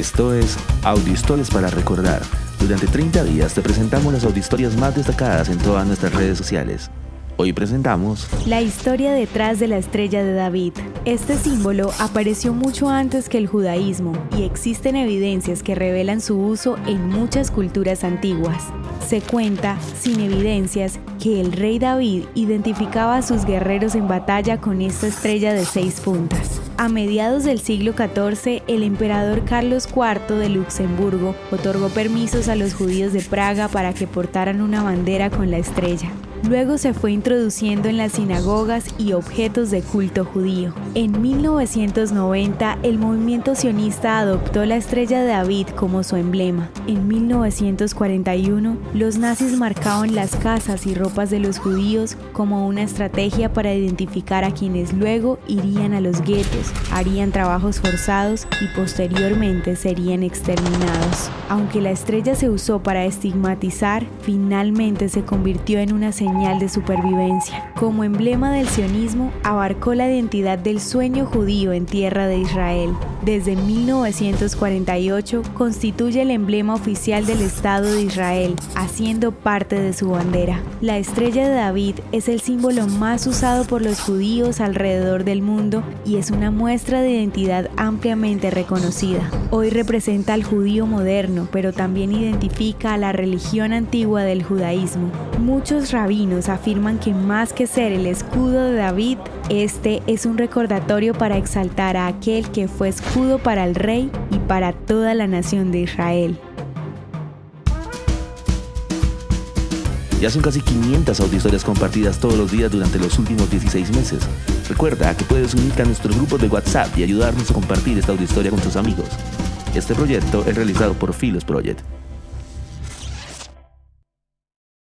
Esto es Audiohistorias para Recordar. Durante 30 días te presentamos las audiohistorias más destacadas en todas nuestras redes sociales. Hoy presentamos La historia detrás de la estrella de David. Este símbolo apareció mucho antes que el judaísmo y existen evidencias que revelan su uso en muchas culturas antiguas. Se cuenta, sin evidencias, que el rey David identificaba a sus guerreros en batalla con esta estrella de seis puntas. A mediados del siglo XIV, el emperador Carlos IV de Luxemburgo otorgó permisos a los judíos de Praga para que portaran una bandera con la estrella. Luego se fue introduciendo en las sinagogas y objetos de culto judío. En 1990, el movimiento sionista adoptó la estrella de David como su emblema. En 1941, los nazis marcaban las casas y ropas de los judíos como una estrategia para identificar a quienes luego irían a los guetos, harían trabajos forzados y posteriormente serían exterminados. Aunque la estrella se usó para estigmatizar, finalmente se convirtió en una señal de supervivencia. Como emblema del sionismo, abarcó la identidad del sueño judío en tierra de Israel. Desde 1948 constituye el emblema oficial del Estado de Israel, haciendo parte de su bandera. La estrella de David es el símbolo más usado por los judíos alrededor del mundo y es una muestra de identidad ampliamente reconocida. Hoy representa al judío moderno, pero también identifica a la religión antigua del judaísmo. Muchos rabinos afirman que más que ser el escudo de David, este es un recordatorio para exaltar a aquel que fue escudo para el rey y para toda la nación de Israel. Ya son casi 500 audiohistorias compartidas todos los días durante los últimos 16 meses. Recuerda que puedes unirte a nuestro grupo de WhatsApp y ayudarnos a compartir esta audiohistoria con tus amigos. Este proyecto es realizado por Philos Project.